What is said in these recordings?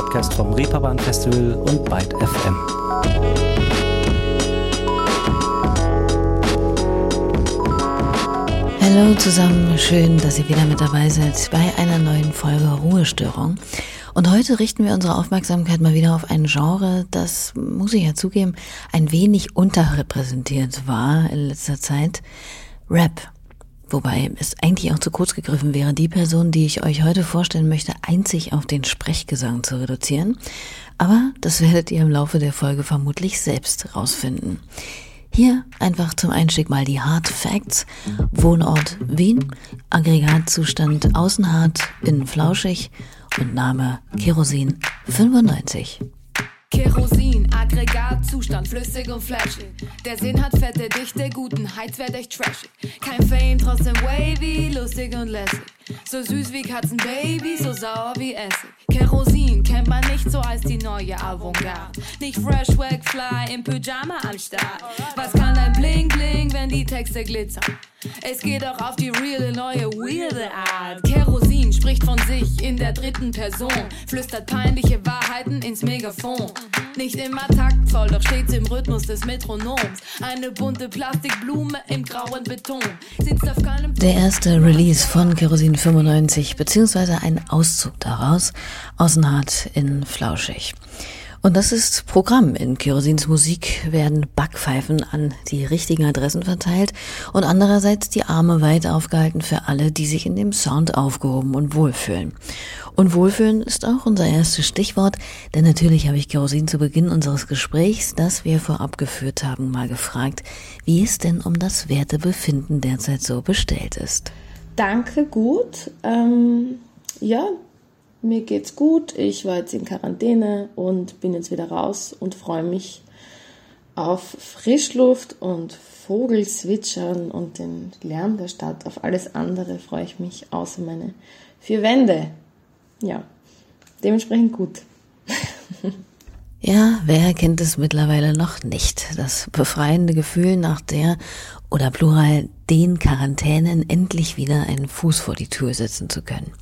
Podcast vom Reeperbahn Festival und Byte FM. Hallo zusammen, schön, dass ihr wieder mit dabei seid bei einer neuen Folge Ruhestörung. Und heute richten wir unsere Aufmerksamkeit mal wieder auf ein Genre, das, muss ich ja zugeben, ein wenig unterrepräsentiert war in letzter Zeit. Rap. Wobei es eigentlich auch zu kurz gegriffen wäre, die Person, die ich euch heute vorstellen möchte, einzig auf den Sprechgesang zu reduzieren. Aber das werdet ihr im Laufe der Folge vermutlich selbst rausfinden. Hier einfach zum Einstieg mal die Hard Facts. Wohnort Wien, Aggregatzustand Außenhart, innen flauschig und Name Kerosin 95. Kerosin, Aggregatzustand, flüssig und flashig. Der Sinn hat fette Dichte, guten Heizwert echt trashig. Kein Fame, trotzdem wavy, lustig und lässig. So süß wie Katzenbaby, so sauer wie Essig. Kerosin kennt man nicht so als die neue Avantgarde. Nicht fresh, wag, fly, im Pyjama am Start. Was kann ein Bling Bling, wenn die Texte glitzern? Es geht auch auf die reale, neue, weirde Art. Kerosin spricht von sich in der dritten Person, flüstert peinliche Wahrheiten ins Megafon. Nicht immer taktvoll, doch stets im Rhythmus des Metronoms. Eine bunte Plastikblume im grauen Beton. Der erste Release von Kerosin 95, beziehungsweise ein Auszug daraus, Außenhart in Flauschig. Und das ist Programm. In Kerosins Musik werden Backpfeifen an die richtigen Adressen verteilt und andererseits die Arme weit aufgehalten für alle, die sich in dem Sound aufgehoben und wohlfühlen. Und Wohlfühlen ist auch unser erstes Stichwort, denn natürlich habe ich Kerosin zu Beginn unseres Gesprächs, das wir vorab geführt haben, mal gefragt, wie es denn um das Wertebefinden derzeit so bestellt ist. Danke, gut. Ähm, ja, mir geht's gut. Ich war jetzt in Quarantäne und bin jetzt wieder raus und freue mich auf Frischluft und Vogelzwitschern und den Lärm der Stadt. Auf alles andere freue ich mich außer meine vier Wände. Ja, dementsprechend gut. Ja, wer kennt es mittlerweile noch nicht? Das befreiende Gefühl nach der oder plural den Quarantänen endlich wieder einen Fuß vor die Tür setzen zu können.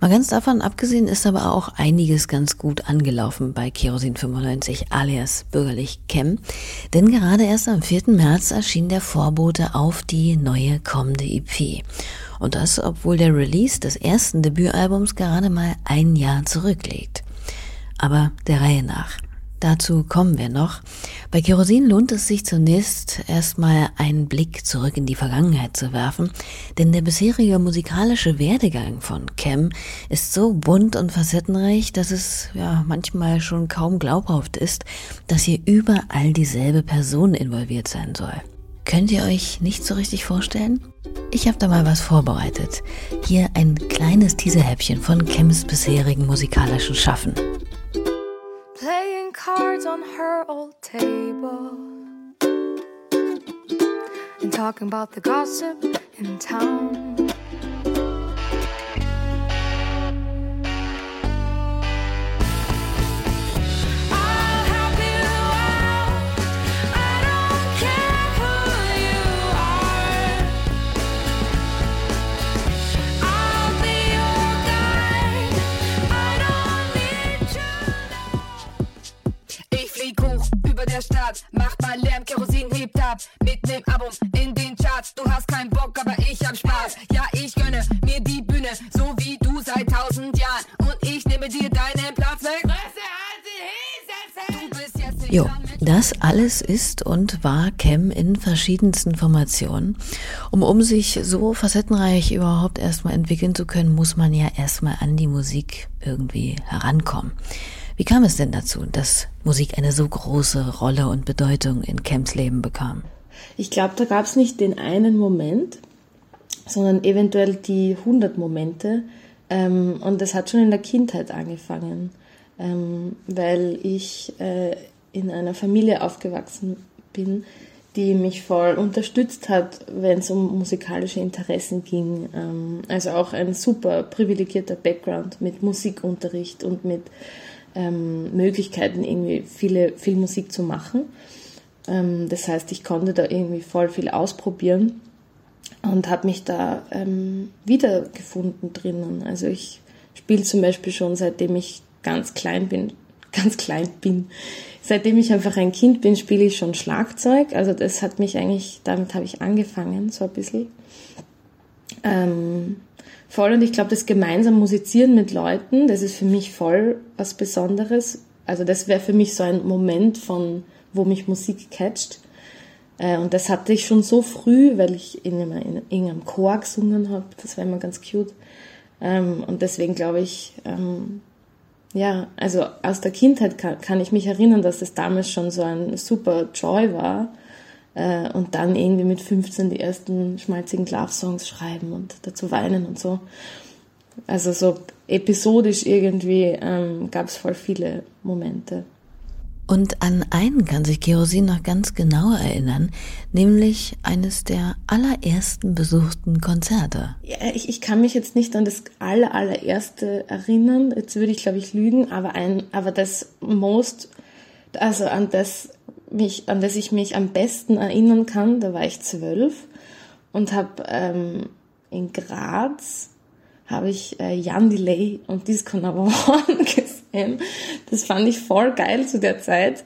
Mal ganz davon abgesehen ist aber auch einiges ganz gut angelaufen bei Kerosin 95 alias bürgerlich Chem, denn gerade erst am 4. März erschien der Vorbote auf die neue kommende EP. Und das, obwohl der Release des ersten Debütalbums gerade mal ein Jahr zurückliegt. Aber der Reihe nach. Dazu kommen wir noch. Bei Kerosin lohnt es sich zunächst erstmal einen Blick zurück in die Vergangenheit zu werfen, denn der bisherige musikalische Werdegang von Cam ist so bunt und facettenreich, dass es ja manchmal schon kaum glaubhaft ist, dass hier überall dieselbe Person involviert sein soll. Könnt ihr euch nicht so richtig vorstellen? Ich habe da mal was vorbereitet. Hier ein kleines Teaserhäppchen von Kems bisherigen musikalischen Schaffen. Playing cards on her old table. And talking about the gossip in town. Über der Stadt, mach mal Lärm, Kerosin hebt ab. Mit nem Album in den Charts, du hast keinen Bock, aber ich hab Spaß. Ja, ich gönne mir die Bühne, so wie du seit tausend Jahren. Und ich nehme dir deinen Platz weg. Nicht Jo, das alles ist und war Cam in verschiedensten Formationen. Um, um sich so facettenreich überhaupt erstmal entwickeln zu können, muss man ja erstmal an die Musik irgendwie herankommen. Wie kam es denn dazu, dass Musik eine so große Rolle und Bedeutung in Cams Leben bekam? Ich glaube, da gab es nicht den einen Moment, sondern eventuell die 100 Momente. Ähm, und das hat schon in der Kindheit angefangen, ähm, weil ich äh, in einer Familie aufgewachsen bin, die mich voll unterstützt hat, wenn es um musikalische Interessen ging. Ähm, also auch ein super privilegierter Background mit Musikunterricht und mit ähm, Möglichkeiten, irgendwie viele, viel Musik zu machen. Ähm, das heißt, ich konnte da irgendwie voll viel ausprobieren und habe mich da ähm, wiedergefunden drinnen. Also ich spiele zum Beispiel schon seitdem ich ganz klein bin, ganz klein bin. Seitdem ich einfach ein Kind bin, spiele ich schon Schlagzeug. Also das hat mich eigentlich, damit habe ich angefangen, so ein bisschen. Ähm, voll und ich glaube, das gemeinsam musizieren mit Leuten, das ist für mich voll was Besonderes. Also das wäre für mich so ein Moment von, wo mich Musik catcht. Äh, und das hatte ich schon so früh, weil ich in, einem, in irgendeinem Chor gesungen habe. Das war immer ganz cute. Ähm, und deswegen glaube ich, ähm, ja, also aus der Kindheit kann, ich mich erinnern, dass das damals schon so ein super Joy war. Äh, und dann irgendwie mit 15 die ersten schmalzigen Love-Songs schreiben und dazu weinen und so. Also so episodisch irgendwie ähm, gab es voll viele Momente. Und an einen kann sich Kerosin noch ganz genau erinnern, nämlich eines der allerersten besuchten Konzerte. Ja, ich, ich kann mich jetzt nicht an das aller, allererste erinnern, jetzt würde ich glaube ich lügen, aber ein, aber das most, also an das mich, an das ich mich am besten erinnern kann, da war ich zwölf und habe ähm, in Graz habe ich äh, Jan Delay und Disco One gesehen. Das fand ich voll geil zu der Zeit.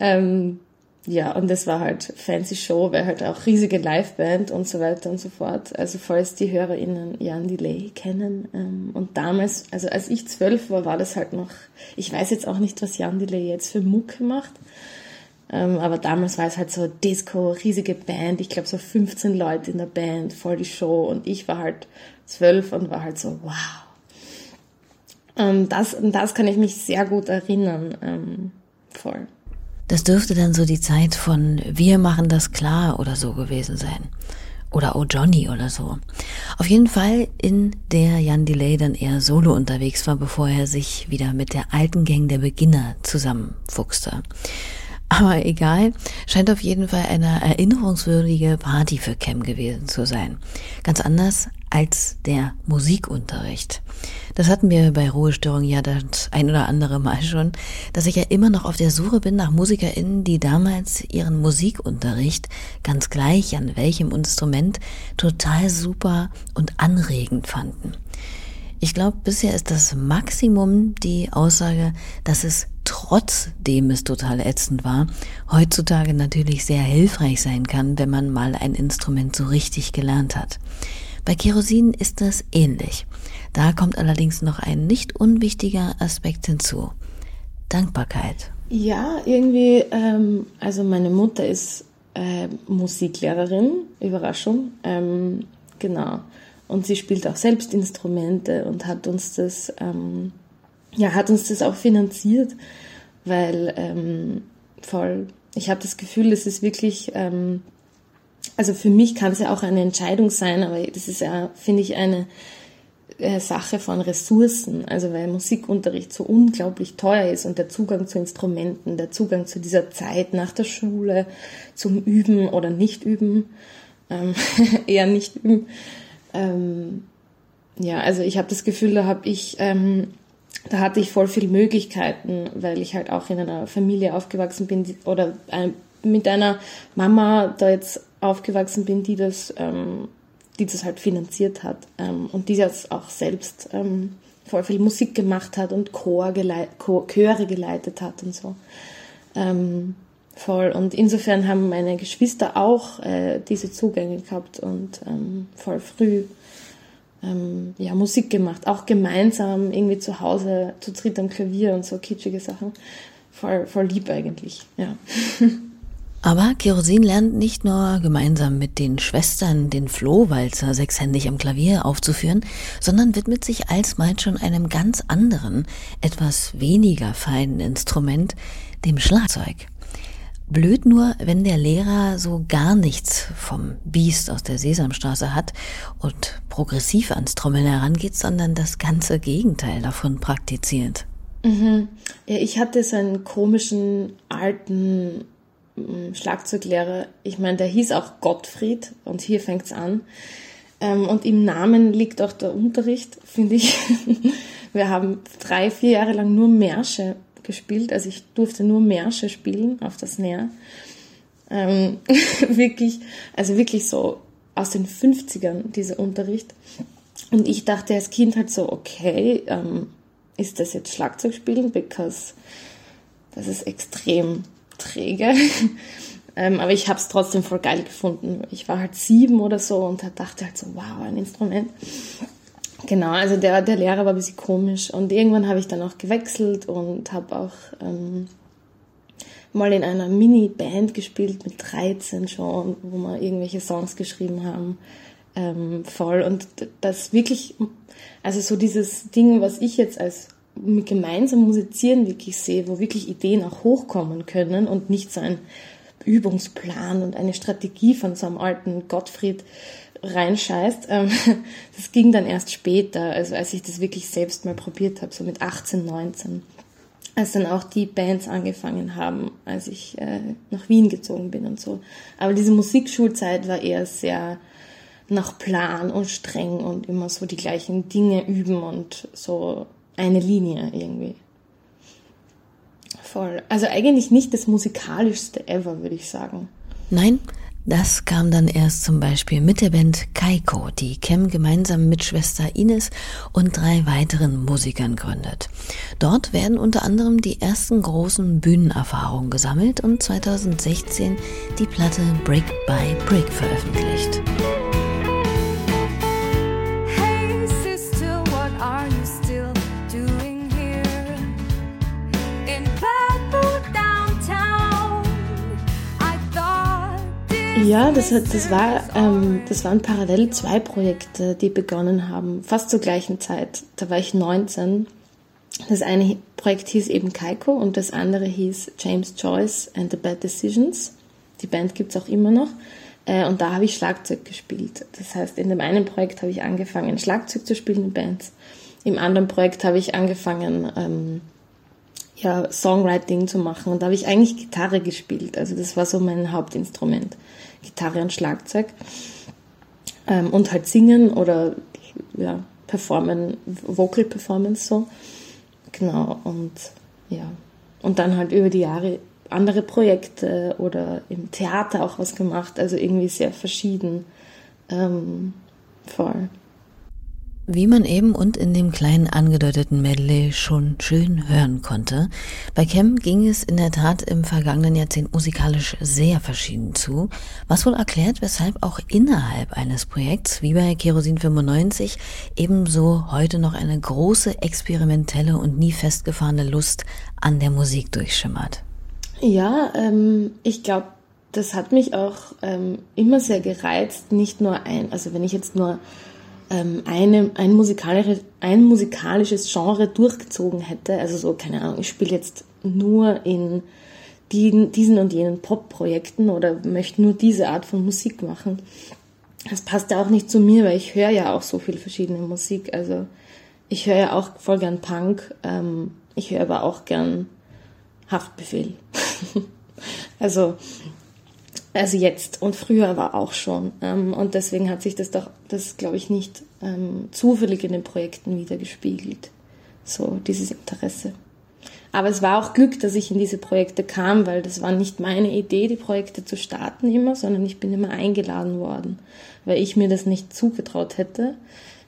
Ähm, ja, und das war halt fancy Show, weil halt auch riesige Liveband und so weiter und so fort. Also falls die HörerInnen Jan Delay kennen. Ähm, und damals, also als ich zwölf war, war das halt noch, ich weiß jetzt auch nicht, was Jan Delay jetzt für Mucke macht. Ähm, aber damals war es halt so Disco, riesige Band, ich glaube so 15 Leute in der Band, voll die Show und ich war halt zwölf und war halt so, wow. Ähm, das, das kann ich mich sehr gut erinnern, ähm, voll. Das dürfte dann so die Zeit von Wir machen das klar oder so gewesen sein. Oder Oh Johnny oder so. Auf jeden Fall, in der Jan Delay dann eher solo unterwegs war, bevor er sich wieder mit der alten Gang der Beginner zusammenfuchste. Aber egal, scheint auf jeden Fall eine erinnerungswürdige Party für Cam gewesen zu sein. Ganz anders als der Musikunterricht. Das hatten wir bei Ruhestörung ja das ein oder andere Mal schon, dass ich ja immer noch auf der Suche bin nach MusikerInnen, die damals ihren Musikunterricht, ganz gleich an welchem Instrument, total super und anregend fanden. Ich glaube, bisher ist das Maximum die Aussage, dass es trotzdem es total ätzend war, heutzutage natürlich sehr hilfreich sein kann, wenn man mal ein Instrument so richtig gelernt hat. Bei Kerosin ist das ähnlich. Da kommt allerdings noch ein nicht unwichtiger Aspekt hinzu. Dankbarkeit. Ja, irgendwie, ähm, also meine Mutter ist äh, Musiklehrerin, Überraschung, ähm, genau. Und sie spielt auch selbst Instrumente und hat uns das, ähm, ja, hat uns das auch finanziert, weil ähm, voll, ich habe das Gefühl, es ist wirklich, ähm, also für mich kann es ja auch eine Entscheidung sein, aber das ist ja, finde ich, eine äh, Sache von Ressourcen, also weil Musikunterricht so unglaublich teuer ist und der Zugang zu Instrumenten, der Zugang zu dieser Zeit nach der Schule, zum Üben oder nicht üben, ähm, eher nicht üben, ähm, ja, also ich habe das Gefühl, da habe ich, ähm, da hatte ich voll viele Möglichkeiten, weil ich halt auch in einer Familie aufgewachsen bin die, oder äh, mit einer Mama da jetzt aufgewachsen bin, die das, ähm, die das halt finanziert hat ähm, und die jetzt auch selbst ähm, voll viel Musik gemacht hat und Chor geleit, Chor, Chöre geleitet hat und so. Ähm, voll. Und insofern haben meine Geschwister auch äh, diese Zugänge gehabt und ähm, voll früh ähm, ja, Musik gemacht. Auch gemeinsam irgendwie zu Hause zu dritt am Klavier und so kitschige Sachen. Voll, voll lieb eigentlich, ja. Aber Kerosin lernt nicht nur gemeinsam mit den Schwestern den Flohwalzer sechshändig am Klavier aufzuführen, sondern widmet sich alsbald schon einem ganz anderen, etwas weniger feinen Instrument, dem Schlagzeug. Blöd nur, wenn der Lehrer so gar nichts vom Biest aus der Sesamstraße hat und progressiv ans Trommeln herangeht, sondern das ganze Gegenteil davon praktiziert. Mhm. Ja, ich hatte so einen komischen alten Schlagzeuglehrer. Ich meine, der hieß auch Gottfried und hier fängt's an. Ähm, und im Namen liegt auch der Unterricht, finde ich. Wir haben drei, vier Jahre lang nur Märsche gespielt. Also ich durfte nur Märsche spielen auf das Snare. Ähm, wirklich, also wirklich so aus den 50ern, dieser Unterricht. Und ich dachte als Kind halt so, okay, ähm, ist das jetzt Schlagzeug spielen, because das ist extrem träge. ähm, aber ich habe es trotzdem voll geil gefunden. Ich war halt sieben oder so und dachte halt so, wow, ein Instrument. Genau, also der, der Lehrer war ein bisschen komisch und irgendwann habe ich dann auch gewechselt und habe auch ähm, mal in einer Mini-Band gespielt mit 13 schon, wo wir irgendwelche Songs geschrieben haben. Ähm, voll und das wirklich, also so dieses Ding, was ich jetzt als gemeinsam musizieren wirklich sehe, wo wirklich Ideen auch hochkommen können und nicht so ein Übungsplan und eine Strategie von so einem alten Gottfried reinscheißt. Ähm, das ging dann erst später, also als ich das wirklich selbst mal probiert habe, so mit 18, 19. Als dann auch die Bands angefangen haben, als ich äh, nach Wien gezogen bin und so. Aber diese Musikschulzeit war eher sehr nach Plan und streng und immer so die gleichen Dinge üben und so eine Linie irgendwie. Voll. Also eigentlich nicht das musikalischste ever, würde ich sagen. Nein, das kam dann erst zum Beispiel mit der Band Kaiko, die Kem gemeinsam mit Schwester Ines und drei weiteren Musikern gründet. Dort werden unter anderem die ersten großen Bühnenerfahrungen gesammelt und 2016 die Platte Brick by Brick veröffentlicht. Ja, das, hat, das, war, ähm, das waren parallel zwei Projekte, die begonnen haben, fast zur gleichen Zeit. Da war ich 19. Das eine Projekt hieß eben Kaiko und das andere hieß James Joyce and the Bad Decisions. Die Band gibt's auch immer noch. Äh, und da habe ich Schlagzeug gespielt. Das heißt, in dem einen Projekt habe ich angefangen, Schlagzeug zu spielen in Bands. Im anderen Projekt habe ich angefangen, ähm, ja, Songwriting zu machen. Und da habe ich eigentlich Gitarre gespielt. Also das war so mein Hauptinstrument. Gitarre und Schlagzeug. Ähm, und halt singen oder ja, performen, Vocal Performance so. Genau, und ja. Und dann halt über die Jahre andere Projekte oder im Theater auch was gemacht, also irgendwie sehr verschieden. Ähm, voll. Wie man eben und in dem kleinen angedeuteten Medley schon schön hören konnte, bei Cam ging es in der Tat im vergangenen Jahrzehnt musikalisch sehr verschieden zu, was wohl erklärt, weshalb auch innerhalb eines Projekts wie bei Kerosin 95 ebenso heute noch eine große experimentelle und nie festgefahrene Lust an der Musik durchschimmert. Ja, ähm, ich glaube, das hat mich auch ähm, immer sehr gereizt, nicht nur ein, also wenn ich jetzt nur ähm, eine, ein, musikalisches, ein musikalisches Genre durchgezogen hätte, also so, keine Ahnung, ich spiele jetzt nur in die, diesen und jenen Pop-Projekten oder möchte nur diese Art von Musik machen. Das passt ja auch nicht zu mir, weil ich höre ja auch so viel verschiedene Musik. Also ich höre ja auch voll gern Punk, ähm, ich höre aber auch gern Haftbefehl. also also jetzt und früher war auch schon. Ähm, und deswegen hat sich das doch, das glaube ich, nicht ähm, zufällig in den Projekten wiedergespiegelt. So, dieses Interesse. Aber es war auch Glück, dass ich in diese Projekte kam, weil das war nicht meine Idee, die Projekte zu starten immer, sondern ich bin immer eingeladen worden, weil ich mir das nicht zugetraut hätte.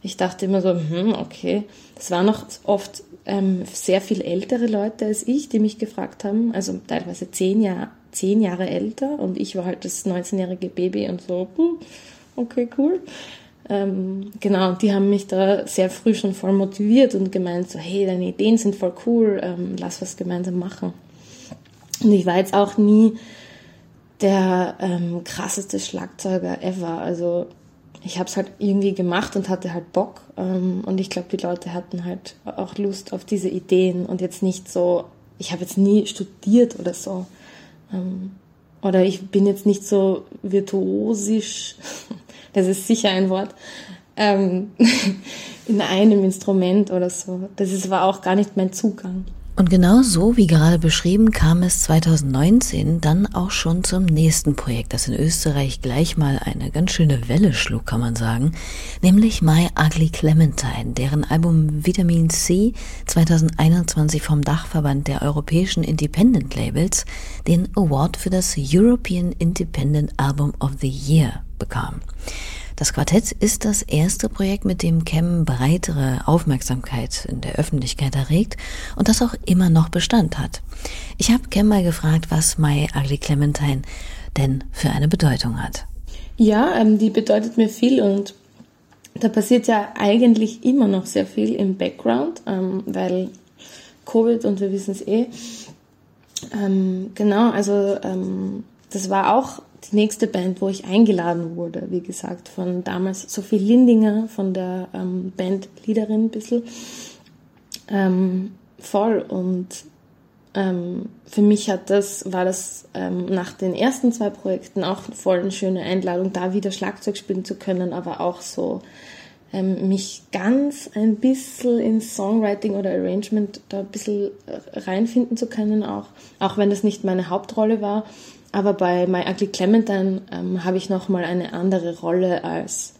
Ich dachte immer so, hm, okay. Das waren noch oft ähm, sehr viel ältere Leute als ich, die mich gefragt haben, also teilweise zehn Jahre, zehn Jahre älter und ich war halt das 19-jährige Baby und so, hm, okay, cool. Ähm, genau, die haben mich da sehr früh schon voll motiviert und gemeint so, hey, deine Ideen sind voll cool, ähm, lass was gemeinsam machen. Und ich war jetzt auch nie der ähm, krasseste Schlagzeuger ever. Also ich habe es halt irgendwie gemacht und hatte halt Bock. Ähm, und ich glaube, die Leute hatten halt auch Lust auf diese Ideen und jetzt nicht so, ich habe jetzt nie studiert oder so. Ähm, oder ich bin jetzt nicht so virtuosisch, das ist sicher ein Wort, ähm, in einem Instrument oder so. Das ist, war auch gar nicht mein Zugang. Und genau so wie gerade beschrieben kam es 2019 dann auch schon zum nächsten Projekt, das in Österreich gleich mal eine ganz schöne Welle schlug, kann man sagen, nämlich My Ugly Clementine, deren Album Vitamin C 2021 vom Dachverband der europäischen Independent Labels den Award für das European Independent Album of the Year bekam. Das Quartett ist das erste Projekt, mit dem Cem breitere Aufmerksamkeit in der Öffentlichkeit erregt und das auch immer noch Bestand hat. Ich habe Cem mal gefragt, was My Ugly Clementine denn für eine Bedeutung hat. Ja, ähm, die bedeutet mir viel und da passiert ja eigentlich immer noch sehr viel im Background, ähm, weil Covid und wir wissen es eh. Ähm, genau, also ähm, das war auch die nächste Band, wo ich eingeladen wurde, wie gesagt, von damals Sophie Lindinger, von der ähm, Bandleaderin ein bisschen. Ähm, voll und ähm, für mich hat das, war das ähm, nach den ersten zwei Projekten auch voll eine schöne Einladung, da wieder Schlagzeug spielen zu können, aber auch so ähm, mich ganz ein bisschen in Songwriting oder Arrangement da ein bisschen äh, reinfinden zu können, auch, auch wenn das nicht meine Hauptrolle war. Aber bei My Ugly Clementine ähm, habe ich nochmal eine andere Rolle als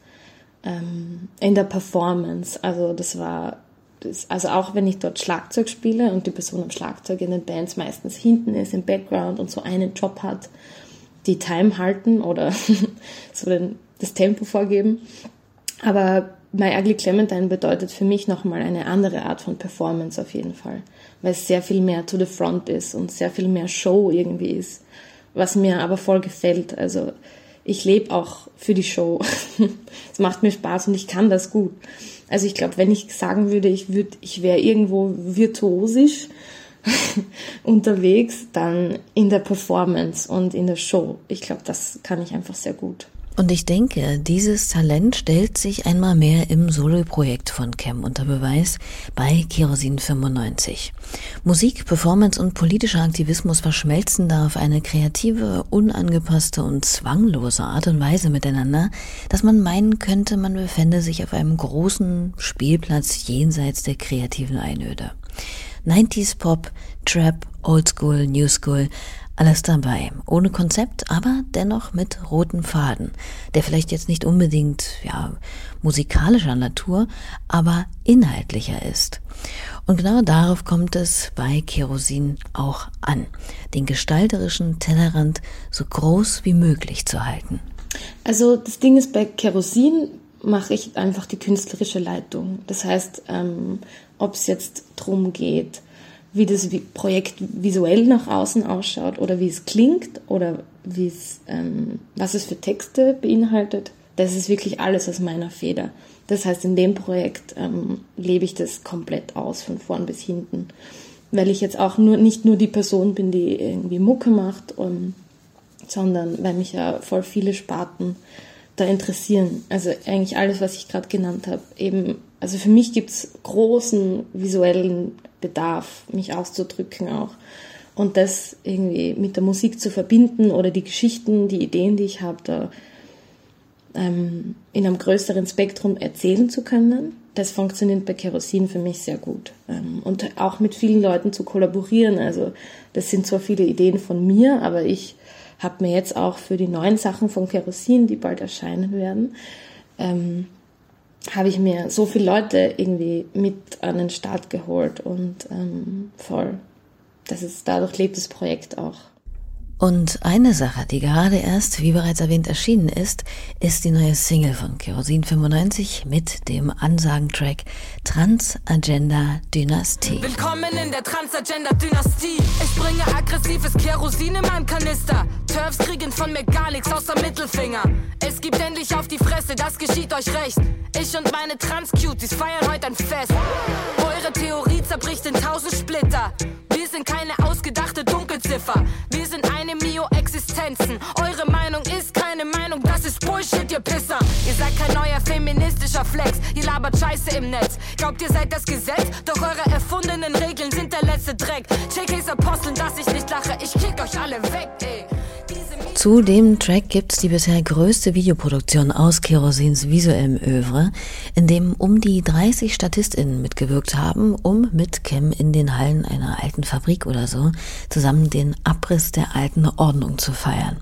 ähm, in der Performance. Also das war, das, also auch wenn ich dort Schlagzeug spiele und die Person am Schlagzeug in den Bands meistens hinten ist, im Background und so einen Job hat, die Time halten oder so den, das Tempo vorgeben. Aber My Ugly Clementine bedeutet für mich nochmal eine andere Art von Performance auf jeden Fall, weil es sehr viel mehr to the front ist und sehr viel mehr Show irgendwie ist was mir aber voll gefällt. Also ich lebe auch für die Show. es macht mir Spaß und ich kann das gut. Also ich glaube, wenn ich sagen würde, ich würde, ich wäre irgendwo virtuosisch unterwegs, dann in der Performance und in der Show. Ich glaube, das kann ich einfach sehr gut. Und ich denke, dieses Talent stellt sich einmal mehr im Solo-Projekt von Cam unter Beweis bei Kerosin 95. Musik, Performance und politischer Aktivismus verschmelzen da auf eine kreative, unangepasste und zwanglose Art und Weise miteinander, dass man meinen könnte, man befände sich auf einem großen Spielplatz jenseits der kreativen Einöde. 90s Pop, Trap, Oldschool, New School, alles dabei, ohne Konzept, aber dennoch mit roten Faden, der vielleicht jetzt nicht unbedingt ja, musikalischer Natur, aber inhaltlicher ist. Und genau darauf kommt es bei Kerosin auch an, den gestalterischen Tellerrand so groß wie möglich zu halten. Also das Ding ist, bei Kerosin mache ich einfach die künstlerische Leitung. Das heißt, ähm, ob es jetzt drum geht, wie das Projekt visuell nach außen ausschaut oder wie es klingt oder wie es, ähm, was es für Texte beinhaltet. Das ist wirklich alles aus meiner Feder. Das heißt, in dem Projekt ähm, lebe ich das komplett aus, von vorn bis hinten. Weil ich jetzt auch nur, nicht nur die Person bin, die irgendwie Mucke macht, um, ähm, sondern weil mich ja voll viele Sparten da interessieren. Also eigentlich alles, was ich gerade genannt habe. Eben, also für mich gibt es großen visuellen Bedarf, mich auszudrücken auch. Und das irgendwie mit der Musik zu verbinden oder die Geschichten, die Ideen, die ich habe, da ähm, in einem größeren Spektrum erzählen zu können. Das funktioniert bei Kerosin für mich sehr gut. Ähm, und auch mit vielen Leuten zu kollaborieren. Also das sind zwar viele Ideen von mir, aber ich habe mir jetzt auch für die neuen Sachen von Kerosin, die bald erscheinen werden, ähm, habe ich mir so viele Leute irgendwie mit an den Start geholt und ähm, voll. Das ist, dadurch lebt das Projekt auch. Und eine Sache, die gerade erst, wie bereits erwähnt, erschienen ist, ist die neue Single von Kerosin 95 mit dem Ansagentrack Transagenda Dynastie. Willkommen in der Transagenda Dynastie. Ich bringe aggressives Kerosin in meinem Kanister. Turfs kriegen von mir gar nichts außer Mittelfinger. Es gibt endlich auf die Fresse, das geschieht euch recht. Ich und meine Trans-Cuties feiern heute ein Fest. Eure Theorie zerbricht in tausend Splitter. Wir sind keine ausgedachte Dunkelziffer. Mio-Existenzen. Eure Meinung ist keine Meinung, das ist Bullshit, ihr Pisser. Ihr seid kein neuer feministischer Flex. Ihr labert Scheiße im Netz. Glaubt, ihr seid das Gesetz? Doch eure erfundenen Regeln sind der letzte Dreck. JKs Aposteln, dass ich nicht lache. Ich kick euch alle weg, ey. Zu dem Track gibt's die bisher größte Videoproduktion aus Kerosins visuellem Övre, in dem um die 30 StatistInnen mitgewirkt haben, um mit Cam in den Hallen einer alten Fabrik oder so zusammen den Abriss der alten Ordnung zu feiern.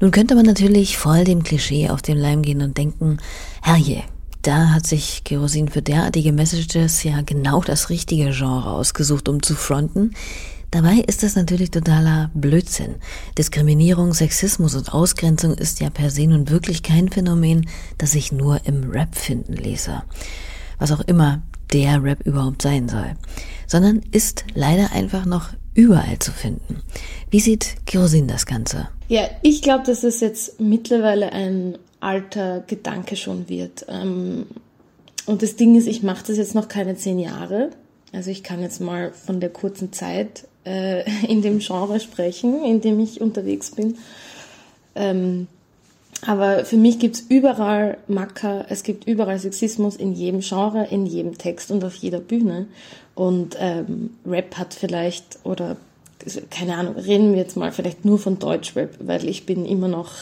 Nun könnte man natürlich voll dem Klischee auf den Leim gehen und denken, herrje, da hat sich Kerosin für derartige Messages ja genau das richtige Genre ausgesucht, um zu fronten. Dabei ist das natürlich totaler Blödsinn. Diskriminierung, Sexismus und Ausgrenzung ist ja per se nun wirklich kein Phänomen, das sich nur im Rap finden ließe. Was auch immer der Rap überhaupt sein soll. Sondern ist leider einfach noch überall zu finden. Wie sieht Kerosin das Ganze? Ja, ich glaube, dass es jetzt mittlerweile ein alter Gedanke schon wird. Ähm, und das Ding ist, ich mache das jetzt noch keine zehn Jahre. Also ich kann jetzt mal von der kurzen Zeit äh, in dem Genre sprechen, in dem ich unterwegs bin. Ähm, aber für mich gibt's überall Macker, es gibt überall Sexismus in jedem Genre, in jedem Text und auf jeder Bühne. Und ähm, Rap hat vielleicht, oder keine Ahnung, reden wir jetzt mal vielleicht nur von Deutschrap, weil ich bin immer noch,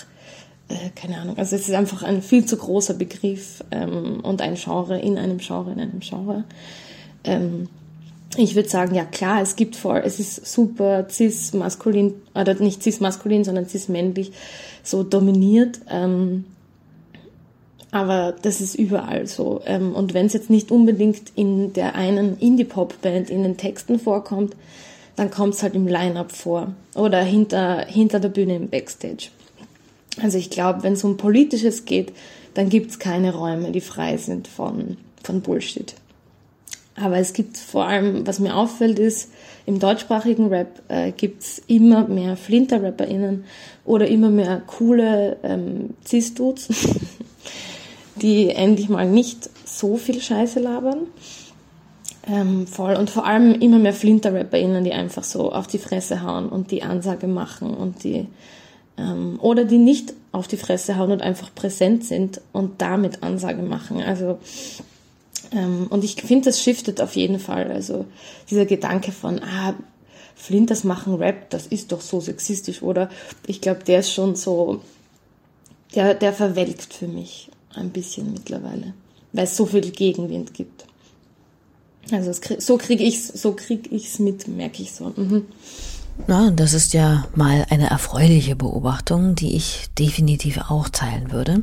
äh, keine Ahnung, also es ist einfach ein viel zu großer Begriff ähm, und ein Genre in einem Genre, in einem Genre. Ähm, ich würde sagen, ja klar, es gibt vor, es ist super cis-maskulin, oder nicht cis-maskulin, sondern cis-männlich so dominiert. Ähm, aber das ist überall so. Ähm, und wenn es jetzt nicht unbedingt in der einen Indie-Pop-Band in den Texten vorkommt, dann kommt es halt im Line-Up vor oder hinter, hinter der Bühne im Backstage. Also ich glaube, wenn es um Politisches geht, dann gibt es keine Räume, die frei sind von, von Bullshit. Aber es gibt vor allem, was mir auffällt, ist, im deutschsprachigen Rap äh, gibt's immer mehr Flinter-RapperInnen oder immer mehr coole ähm, Cis-Dudes, die endlich mal nicht so viel Scheiße labern. Ähm, voll. Und vor allem immer mehr Flinter-RapperInnen, die einfach so auf die Fresse hauen und die Ansage machen und die ähm, oder die nicht auf die Fresse hauen und einfach präsent sind und damit Ansage machen. Also und ich finde, das shiftet auf jeden Fall. Also dieser Gedanke von, ah, Flinters machen Rap, das ist doch so sexistisch, oder? Ich glaube, der ist schon so, der, der verwelkt für mich ein bisschen mittlerweile, weil es so viel Gegenwind gibt. Also es, so kriege ich's, so krieg ich's mit, merke ich so. Mhm. Na, das ist ja mal eine erfreuliche Beobachtung, die ich definitiv auch teilen würde.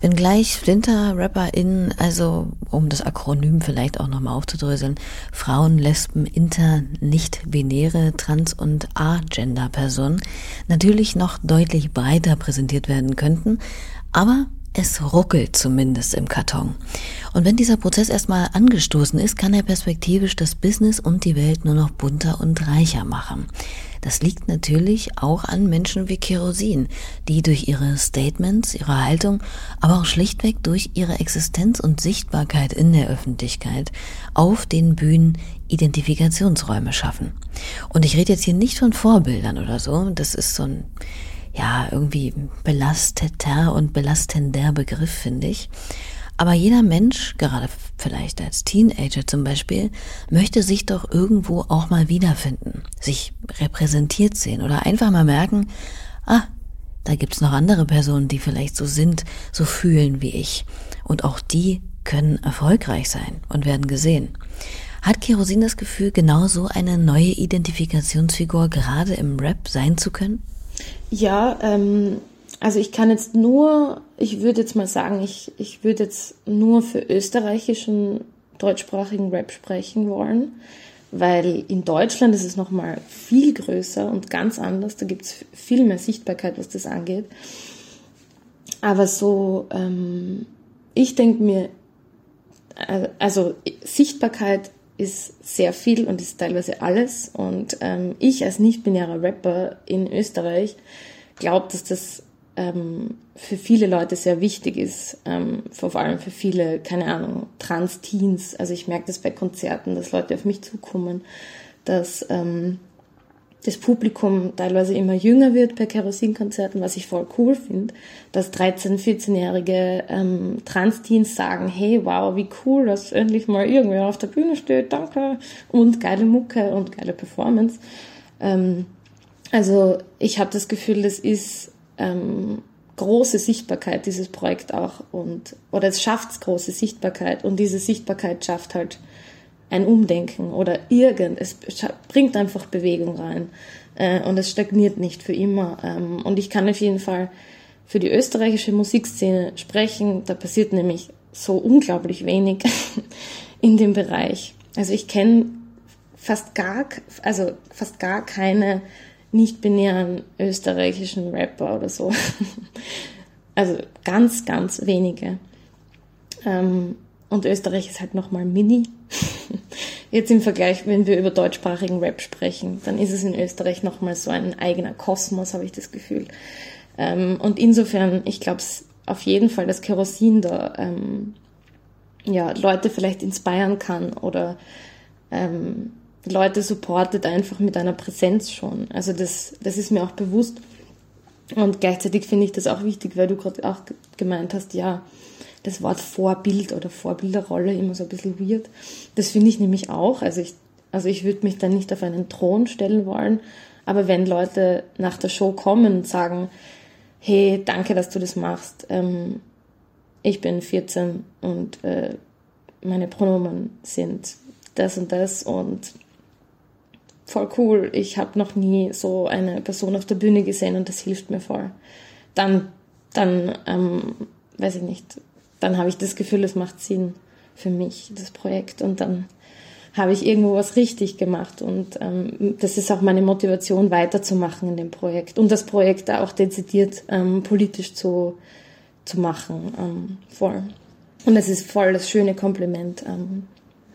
Wenngleich Flinter-RapperInnen, also um das Akronym vielleicht auch nochmal aufzudröseln, Frauen, Lesben, Inter, Nicht-Binäre, Trans- und A-Gender-Personen natürlich noch deutlich breiter präsentiert werden könnten, aber es ruckelt zumindest im Karton. Und wenn dieser Prozess erstmal angestoßen ist, kann er perspektivisch das Business und die Welt nur noch bunter und reicher machen. Das liegt natürlich auch an Menschen wie Kerosin, die durch ihre Statements, ihre Haltung, aber auch schlichtweg durch ihre Existenz und Sichtbarkeit in der Öffentlichkeit auf den Bühnen Identifikationsräume schaffen. Und ich rede jetzt hier nicht von Vorbildern oder so, das ist so ein ja, irgendwie belasteter und belastender Begriff, finde ich. Aber jeder Mensch, gerade vielleicht als Teenager zum Beispiel, möchte sich doch irgendwo auch mal wiederfinden, sich repräsentiert sehen oder einfach mal merken, ah, da gibt's noch andere Personen, die vielleicht so sind, so fühlen wie ich. Und auch die können erfolgreich sein und werden gesehen. Hat Kerosin das Gefühl, genauso eine neue Identifikationsfigur gerade im Rap sein zu können? Ja, ähm, also ich kann jetzt nur, ich würde jetzt mal sagen, ich, ich würde jetzt nur für österreichischen deutschsprachigen Rap sprechen wollen, weil in Deutschland ist es nochmal viel größer und ganz anders. Da gibt es viel mehr Sichtbarkeit, was das angeht. Aber so, ähm, ich denke mir, äh, also Sichtbarkeit ist sehr viel und ist teilweise alles. Und ähm, ich als nicht-binärer Rapper in Österreich glaube, dass das ähm, für viele Leute sehr wichtig ist, ähm, vor allem für viele, keine Ahnung, Trans-Teens. Also ich merke das bei Konzerten, dass Leute auf mich zukommen, dass ähm, das Publikum teilweise immer jünger wird bei Kerosinkonzerten, was ich voll cool finde, dass 13-, 14-jährige ähm, Trans-Teens sagen, hey, wow, wie cool, dass endlich mal irgendwer auf der Bühne steht, danke, und geile Mucke und geile Performance. Ähm, also ich habe das Gefühl, das ist ähm, große Sichtbarkeit, dieses Projekt auch, und oder es schafft große Sichtbarkeit. Und diese Sichtbarkeit schafft halt ein Umdenken oder irgend, es bringt einfach Bewegung rein äh, und es stagniert nicht für immer. Ähm, und ich kann auf jeden Fall für die österreichische Musikszene sprechen. Da passiert nämlich so unglaublich wenig in dem Bereich. Also ich kenne fast gar, also fast gar keine nicht-binären österreichischen Rapper oder so. also ganz, ganz wenige. Ähm, und Österreich ist halt nochmal mini. Jetzt im Vergleich, wenn wir über deutschsprachigen Rap sprechen, dann ist es in Österreich nochmal so ein eigener Kosmos, habe ich das Gefühl. Ähm, und insofern, ich glaube auf jeden Fall, dass Kerosin da ähm, ja, Leute vielleicht inspirieren kann oder ähm, Leute supportet einfach mit einer Präsenz schon. Also das, das ist mir auch bewusst. Und gleichzeitig finde ich das auch wichtig, weil du gerade auch gemeint hast, ja, das Wort Vorbild oder Vorbilderrolle immer so ein bisschen weird. Das finde ich nämlich auch. Also ich, also ich würde mich dann nicht auf einen Thron stellen wollen. Aber wenn Leute nach der Show kommen und sagen, hey, danke, dass du das machst, ähm, ich bin 14 und äh, meine Pronomen sind das und das und voll cool, ich habe noch nie so eine Person auf der Bühne gesehen und das hilft mir voll. Dann, dann, ähm, weiß ich nicht, dann habe ich das Gefühl, es macht Sinn für mich, das Projekt. Und dann habe ich irgendwo was richtig gemacht. Und ähm, das ist auch meine Motivation, weiterzumachen in dem Projekt. Und das Projekt auch dezidiert ähm, politisch zu, zu machen. Ähm, voll. Und es ist voll das schöne Kompliment. Ähm,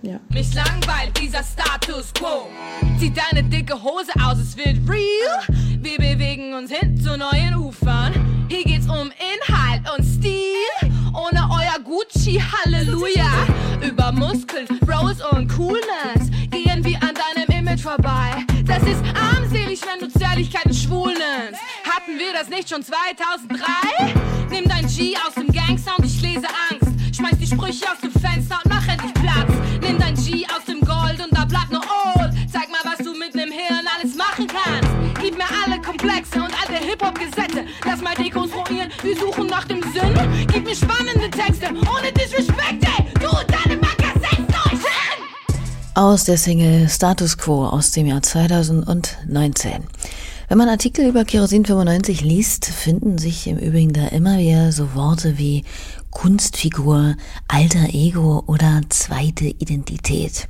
ja. Mich langweilt dieser Status quo. Zieh deine dicke Hose aus, es wird real. Wir bewegen uns hin zu neuen Ufern. Hier geht's um Inhalt und Stil. Ohne euer Gucci, Halleluja. Über Muskeln, Rose und Coolness. Gehen wir an deinem Image vorbei. Das ist armselig, wenn du Zärtlichkeiten schwul nennst. Hatten wir das nicht schon 2003? Nimm dein G aus dem Gangsound, ich lese Angst. Schmeiß die Sprüche aus dem Fenster und mach endlich Platz. Nimm dein G aus dem Komplexe und alte Hip-Hop-Gesetze. Lass mal dekonstruieren, wir suchen nach dem Sinn. Gib mir spannende Texte, ohne Disrespect, ey. Du und deine euch hin! Aus der Single Status Quo aus dem Jahr 2019. Wenn man Artikel über Kerosin 95 liest, finden sich im Übrigen da immer wieder so Worte wie Kunstfigur, alter Ego oder zweite Identität.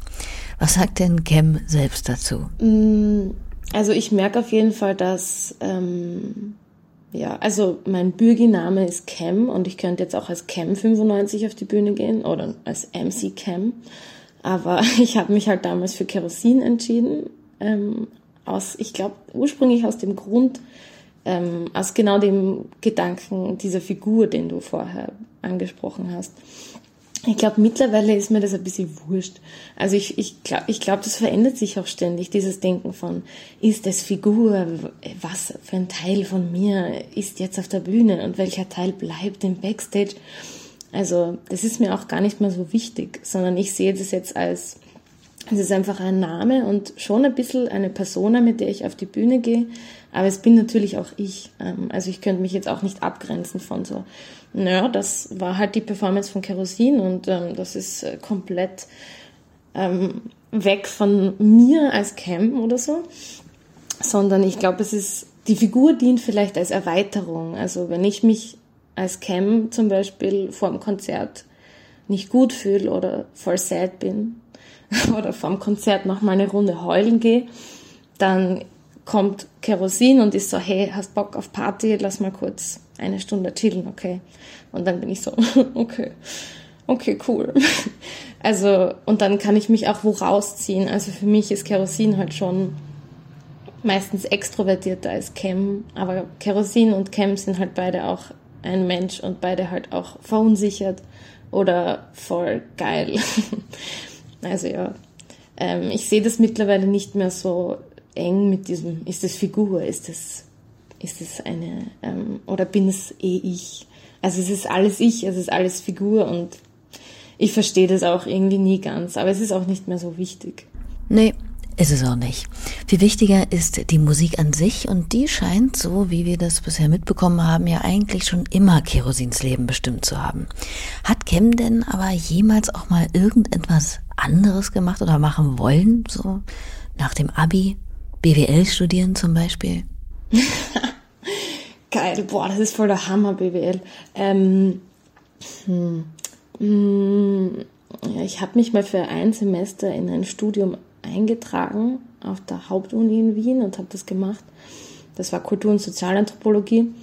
Was sagt denn Cem selbst dazu? Mm, also ich merke auf jeden Fall, dass ähm, ja, also mein Bürginame ist Cam und ich könnte jetzt auch als Cam 95 auf die Bühne gehen oder als MC Cam. Aber ich habe mich halt damals für Kerosin entschieden. Ähm, aus, ich glaube, ursprünglich aus dem Grund, ähm, aus genau dem Gedanken dieser Figur, den du vorher angesprochen hast. Ich glaube, mittlerweile ist mir das ein bisschen wurscht. Also ich, ich glaube, ich glaub, das verändert sich auch ständig, dieses Denken von, ist es Figur, was für ein Teil von mir ist jetzt auf der Bühne und welcher Teil bleibt im Backstage. Also das ist mir auch gar nicht mehr so wichtig, sondern ich sehe das jetzt als, es ist einfach ein Name und schon ein bisschen eine Persona, mit der ich auf die Bühne gehe, aber es bin natürlich auch ich. Ähm, also ich könnte mich jetzt auch nicht abgrenzen von so naja, das war halt die Performance von Kerosin und ähm, das ist äh, komplett ähm, weg von mir als Cam oder so, sondern ich glaube, es ist, die Figur dient vielleicht als Erweiterung. Also wenn ich mich als Cam zum Beispiel vor dem Konzert nicht gut fühle oder voll sad bin oder vor dem Konzert noch mal eine Runde heulen gehe, dann kommt Kerosin und ist so, hey, hast Bock auf Party, lass mal kurz eine Stunde chillen, okay. Und dann bin ich so, okay, okay, cool. Also, und dann kann ich mich auch wo rausziehen. Also für mich ist Kerosin halt schon meistens extrovertierter als Cam, aber Kerosin und Cam sind halt beide auch ein Mensch und beide halt auch verunsichert oder voll geil. Also ja, ähm, ich sehe das mittlerweile nicht mehr so eng mit diesem, ist das Figur, ist das ist es eine, ähm, oder bin es eh ich? Also es ist alles ich, es ist alles Figur und ich verstehe das auch irgendwie nie ganz, aber es ist auch nicht mehr so wichtig. Nee, ist es auch nicht. Viel wichtiger ist die Musik an sich und die scheint, so wie wir das bisher mitbekommen haben, ja eigentlich schon immer Kerosins Leben bestimmt zu haben. Hat Kem denn aber jemals auch mal irgendetwas anderes gemacht oder machen wollen, so nach dem Abi? BWL studieren zum Beispiel? Geil, boah, das ist voll der Hammer, BWL. Ähm, hm, hm, ja, ich habe mich mal für ein Semester in ein Studium eingetragen auf der Hauptuni in Wien und habe das gemacht. Das war Kultur- und Sozialanthropologie.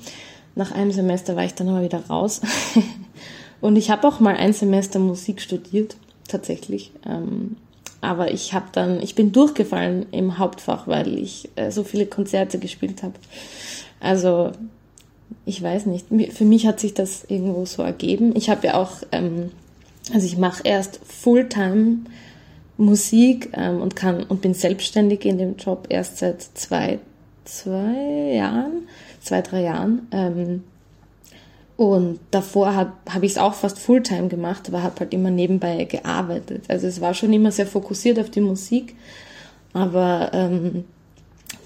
Nach einem Semester war ich dann aber wieder raus. und ich habe auch mal ein Semester Musik studiert, tatsächlich. Ähm, aber ich habe dann, ich bin durchgefallen im Hauptfach, weil ich äh, so viele Konzerte gespielt habe. Also ich weiß nicht. Für mich hat sich das irgendwo so ergeben. Ich habe ja auch, ähm, also ich mache erst Fulltime Musik ähm, und kann und bin selbstständig in dem Job erst seit zwei, zwei Jahren, zwei, drei Jahren. Ähm, und davor habe hab ich es auch fast Fulltime gemacht, aber habe halt immer nebenbei gearbeitet. Also es war schon immer sehr fokussiert auf die Musik, aber ähm,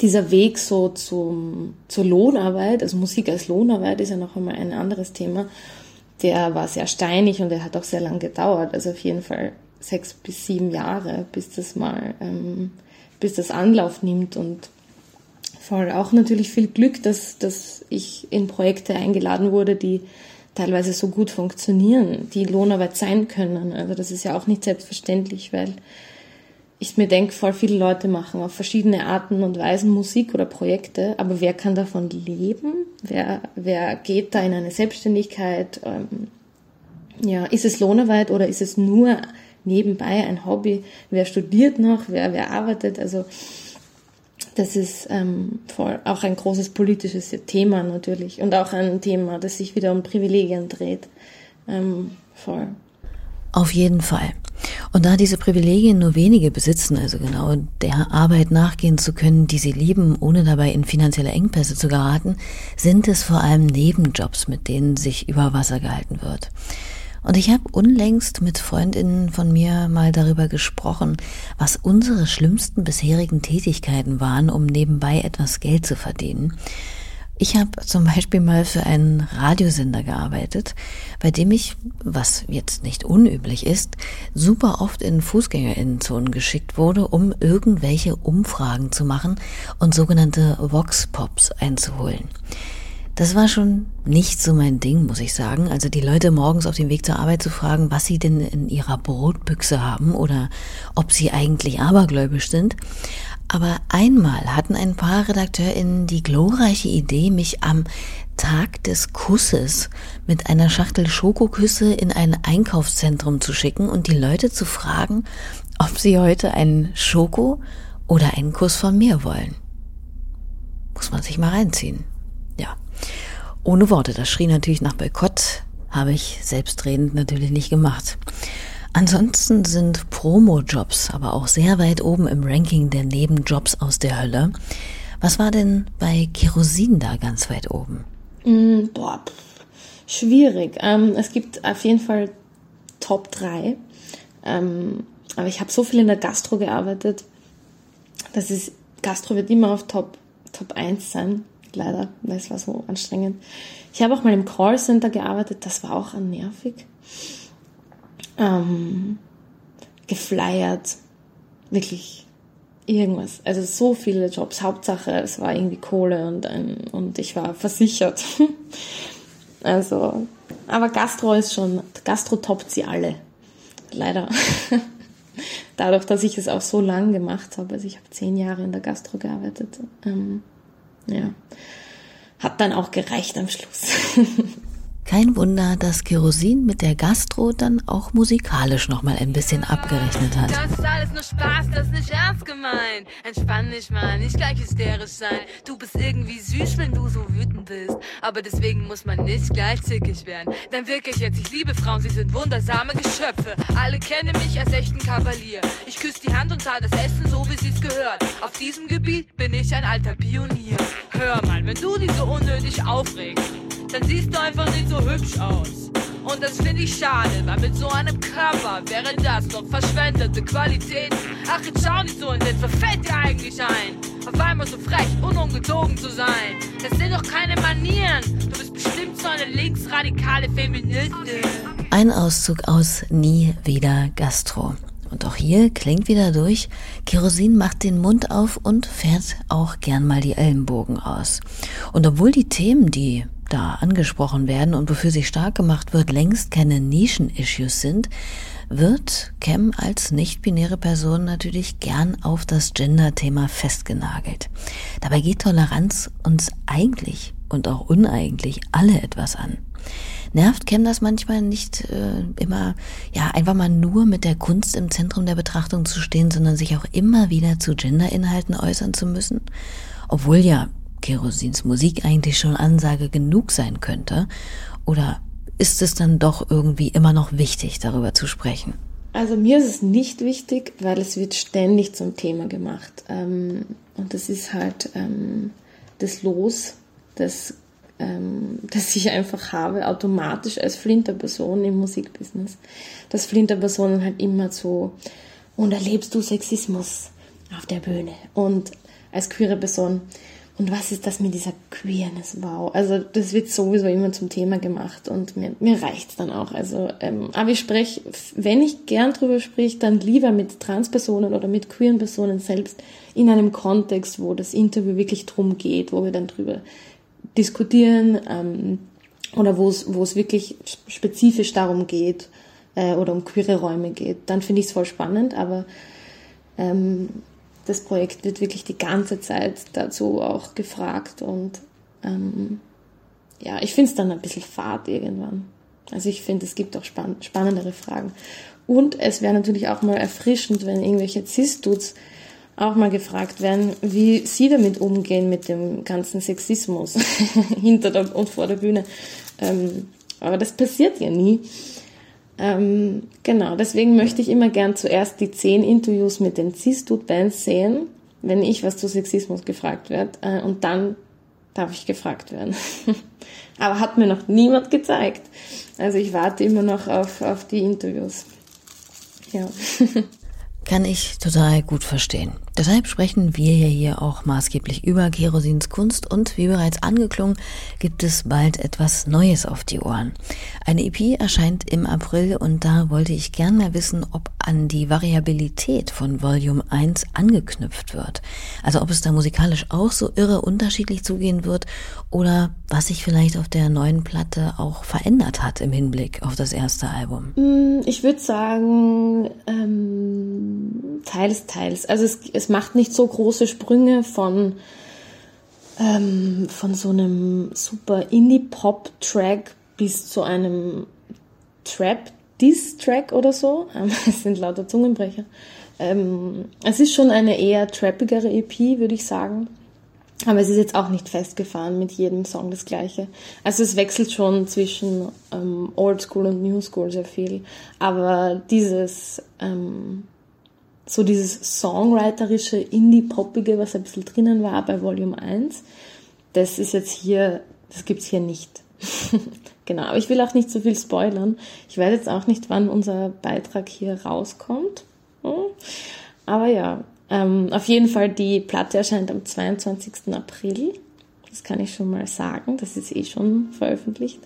dieser Weg so zum, zur Lohnarbeit, also Musik als Lohnarbeit ist ja noch einmal ein anderes Thema, der war sehr steinig und der hat auch sehr lang gedauert. Also auf jeden Fall sechs bis sieben Jahre, bis das mal, ähm, bis das Anlauf nimmt und voll auch natürlich viel Glück, dass, dass ich in Projekte eingeladen wurde, die teilweise so gut funktionieren, die Lohnarbeit sein können. Also das ist ja auch nicht selbstverständlich, weil ich mir denke, voll viele Leute machen auf verschiedene Arten und Weisen Musik oder Projekte, aber wer kann davon leben? Wer, wer geht da in eine Selbstständigkeit? Ähm, ja, ist es Lohnarbeit oder ist es nur nebenbei ein Hobby? Wer studiert noch? Wer, wer arbeitet? Also das ist ähm, voll auch ein großes politisches Thema natürlich und auch ein Thema, das sich wieder um Privilegien dreht. Ähm, voll. Auf jeden Fall. Und da diese Privilegien nur wenige besitzen, also genau der Arbeit nachgehen zu können, die sie lieben, ohne dabei in finanzielle Engpässe zu geraten, sind es vor allem Nebenjobs, mit denen sich über Wasser gehalten wird. Und ich habe unlängst mit Freundinnen von mir mal darüber gesprochen, was unsere schlimmsten bisherigen Tätigkeiten waren, um nebenbei etwas Geld zu verdienen. Ich habe zum Beispiel mal für einen Radiosender gearbeitet, bei dem ich, was jetzt nicht unüblich ist, super oft in Fußgängerinnenzonen geschickt wurde, um irgendwelche Umfragen zu machen und sogenannte Vox Pops einzuholen. Das war schon nicht so mein Ding, muss ich sagen. Also die Leute morgens auf dem Weg zur Arbeit zu fragen, was sie denn in ihrer Brotbüchse haben oder ob sie eigentlich abergläubisch sind. Aber einmal hatten ein paar RedakteurInnen die glorreiche Idee, mich am Tag des Kusses mit einer Schachtel Schokoküsse in ein Einkaufszentrum zu schicken und die Leute zu fragen, ob sie heute einen Schoko oder einen Kuss von mir wollen. Muss man sich mal reinziehen. Ja. Ohne Worte, das schrie natürlich nach Boykott, habe ich selbstredend natürlich nicht gemacht. Ansonsten sind Promo-Jobs aber auch sehr weit oben im Ranking der Nebenjobs aus der Hölle. Was war denn bei Kerosin da ganz weit oben? Mm, boah, pff, schwierig. Ähm, es gibt auf jeden Fall Top 3. Ähm, aber ich habe so viel in der Gastro gearbeitet. Das ist, Gastro wird immer auf Top, Top 1 sein leider, weil es war so anstrengend. Ich habe auch mal im Callcenter gearbeitet, das war auch nervig. Ähm, geflyert, wirklich irgendwas. Also so viele Jobs. Hauptsache, es war irgendwie Kohle und, ein, und ich war versichert. also, aber Gastro ist schon, Gastro toppt sie alle. Leider. Dadurch, dass ich es auch so lang gemacht habe. Also ich habe zehn Jahre in der Gastro gearbeitet. Ähm, ja. Hat dann auch gereicht am Schluss. Kein Wunder, dass Kerosin mit der Gastro dann auch musikalisch nochmal ein bisschen abgerechnet hat. Das ist alles nur Spaß, das ist nicht ernst gemeint. Entspann dich mal, nicht gleich hysterisch sein. Du bist irgendwie süß, wenn du so wütend bist. Aber deswegen muss man nicht gleich zickig werden. Denn wirklich jetzt, ich liebe Frauen, sie sind wundersame Geschöpfe. Alle kennen mich als echten Kavalier. Ich küsse die Hand und zahle das Essen so, wie sie's gehört. Auf diesem Gebiet bin ich ein alter Pionier. Hör mal, wenn du dich so unnötig aufregst dann siehst du einfach nicht so hübsch aus. Und das finde ich schade, weil mit so einem Körper wäre das doch verschwendete Qualität. Ach, jetzt schau nicht so und jetzt verfällt dir eigentlich ein? Auf einmal so frech, unumgezogen zu sein. Das sind doch keine Manieren. Du bist bestimmt so eine linksradikale Feministin. Ein Auszug aus Nie wieder Gastro. Und auch hier klingt wieder durch, Kerosin macht den Mund auf und fährt auch gern mal die Ellenbogen aus. Und obwohl die Themen, die da angesprochen werden und wofür sich stark gemacht wird, längst keine Nischen-Issues sind, wird Cam als nicht-binäre Person natürlich gern auf das Gender-Thema festgenagelt. Dabei geht Toleranz uns eigentlich und auch uneigentlich alle etwas an. Nervt Cam das manchmal nicht äh, immer, ja, einfach mal nur mit der Kunst im Zentrum der Betrachtung zu stehen, sondern sich auch immer wieder zu Gender-Inhalten äußern zu müssen? Obwohl ja Kerosins Musik eigentlich schon Ansage genug sein könnte? Oder ist es dann doch irgendwie immer noch wichtig, darüber zu sprechen? Also mir ist es nicht wichtig, weil es wird ständig zum Thema gemacht. Ähm, und das ist halt ähm, das Los, das, ähm, das ich einfach habe, automatisch als Flinterperson im Musikbusiness. Dass Flinterpersonen halt immer so, und erlebst du Sexismus auf der Bühne? Und als queere Person, und was ist das mit dieser Queerness? Wow. Also das wird sowieso immer zum Thema gemacht und mir, mir reicht's dann auch. Also, ähm, aber ich spreche, wenn ich gern drüber spreche, dann lieber mit Transpersonen oder mit queeren Personen selbst in einem Kontext, wo das Interview wirklich drum geht, wo wir dann drüber diskutieren ähm, oder es wo es wirklich spezifisch darum geht äh, oder um queere Räume geht. Dann finde ich es voll spannend, aber ähm, das Projekt wird wirklich die ganze Zeit dazu auch gefragt und ähm, ja, ich finde es dann ein bisschen fad irgendwann. Also ich finde, es gibt auch spann spannendere Fragen. Und es wäre natürlich auch mal erfrischend, wenn irgendwelche Cis-Dudes auch mal gefragt werden, wie sie damit umgehen mit dem ganzen Sexismus hinter der und vor der Bühne. Ähm, aber das passiert ja nie. Ähm, genau, deswegen möchte ich immer gern zuerst die zehn Interviews mit den Cis-Dude-Bands sehen, wenn ich was zu Sexismus gefragt werde. Äh, und dann darf ich gefragt werden. Aber hat mir noch niemand gezeigt. Also ich warte immer noch auf, auf die Interviews. Ja. Kann ich total gut verstehen. Deshalb sprechen wir ja hier auch maßgeblich über Kerosins Kunst und wie bereits angeklungen, gibt es bald etwas Neues auf die Ohren. Eine EP erscheint im April und da wollte ich gern mal wissen, ob an die Variabilität von Volume 1 angeknüpft wird. Also ob es da musikalisch auch so irre unterschiedlich zugehen wird oder was sich vielleicht auf der neuen Platte auch verändert hat im Hinblick auf das erste Album. Mm, ich würde sagen, ähm, teils, teils. Also es, es macht nicht so große Sprünge von, ähm, von so einem super Indie-Pop-Track bis zu einem Trap-Diss-Track oder so. Es sind lauter Zungenbrecher. Ähm, es ist schon eine eher trappigere EP, würde ich sagen. Aber es ist jetzt auch nicht festgefahren mit jedem Song das gleiche. Also es wechselt schon zwischen ähm, Old School und New School sehr viel. Aber dieses, ähm, so dieses Songwriterische, Indie-Poppige, was ein bisschen drinnen war bei Volume 1, das ist jetzt hier, das gibt's hier nicht. genau, aber ich will auch nicht so viel spoilern. Ich weiß jetzt auch nicht, wann unser Beitrag hier rauskommt. Hm? Aber ja, ähm, auf jeden Fall, die Platte erscheint am 22. April. Das kann ich schon mal sagen. Das ist eh schon veröffentlicht.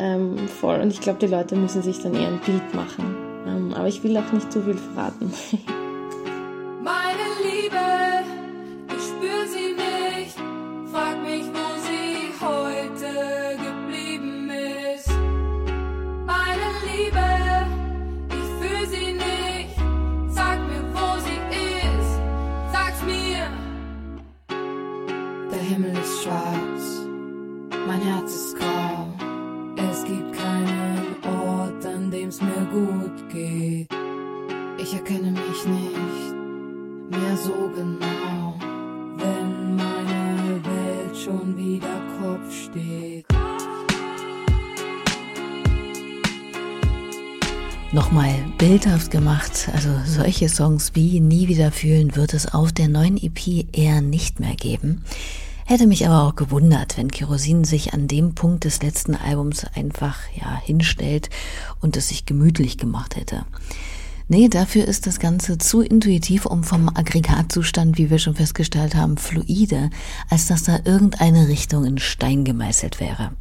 Ähm, voll. Und ich glaube, die Leute müssen sich dann eher ein Bild machen. Ähm, aber ich will auch nicht zu viel verraten. bildhaft gemacht, also solche Songs wie Nie wieder fühlen wird es auf der neuen EP eher nicht mehr geben. Hätte mich aber auch gewundert, wenn Kerosin sich an dem Punkt des letzten Albums einfach, ja, hinstellt und es sich gemütlich gemacht hätte. Nee, dafür ist das Ganze zu intuitiv, um vom Aggregatzustand, wie wir schon festgestellt haben, fluide, als dass da irgendeine Richtung in Stein gemeißelt wäre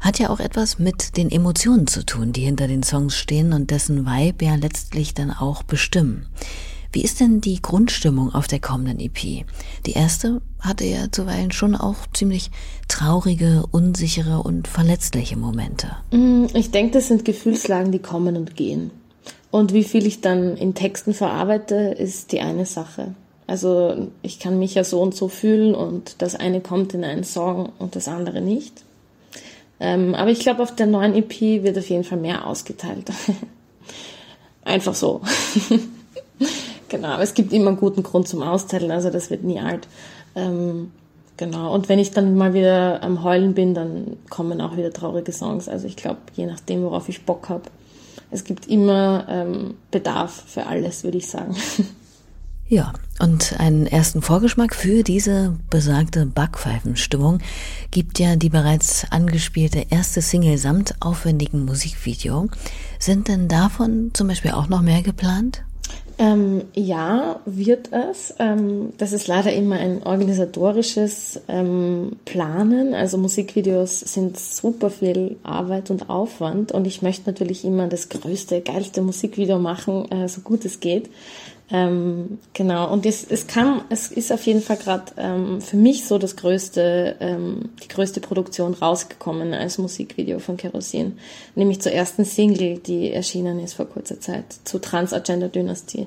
hat ja auch etwas mit den Emotionen zu tun, die hinter den Songs stehen und dessen Vibe ja letztlich dann auch bestimmen. Wie ist denn die Grundstimmung auf der kommenden EP? Die erste hatte ja zuweilen schon auch ziemlich traurige, unsichere und verletzliche Momente. Mm, ich denke, das sind Gefühlslagen, die kommen und gehen. Und wie viel ich dann in Texten verarbeite, ist die eine Sache. Also ich kann mich ja so und so fühlen und das eine kommt in einen Song und das andere nicht. Ähm, aber ich glaube, auf der neuen EP wird auf jeden Fall mehr ausgeteilt. Einfach so. genau, aber es gibt immer einen guten Grund zum Austeilen, also das wird nie alt. Ähm, genau, und wenn ich dann mal wieder am Heulen bin, dann kommen auch wieder traurige Songs. Also ich glaube, je nachdem, worauf ich Bock habe. Es gibt immer ähm, Bedarf für alles, würde ich sagen. Ja, und einen ersten Vorgeschmack für diese besagte Backpfeifenstimmung gibt ja die bereits angespielte erste Single samt aufwendigen Musikvideo. Sind denn davon zum Beispiel auch noch mehr geplant? Ähm, ja, wird es. Ähm, das ist leider immer ein organisatorisches ähm, Planen. Also Musikvideos sind super viel Arbeit und Aufwand und ich möchte natürlich immer das größte, geilste Musikvideo machen, äh, so gut es geht. Ähm, genau, und es, es kam, es ist auf jeden Fall gerade ähm, für mich so das größte, ähm, die größte Produktion rausgekommen als Musikvideo von Kerosin, nämlich zur ersten Single, die erschienen ist vor kurzer Zeit, zu Transagender Dynasty.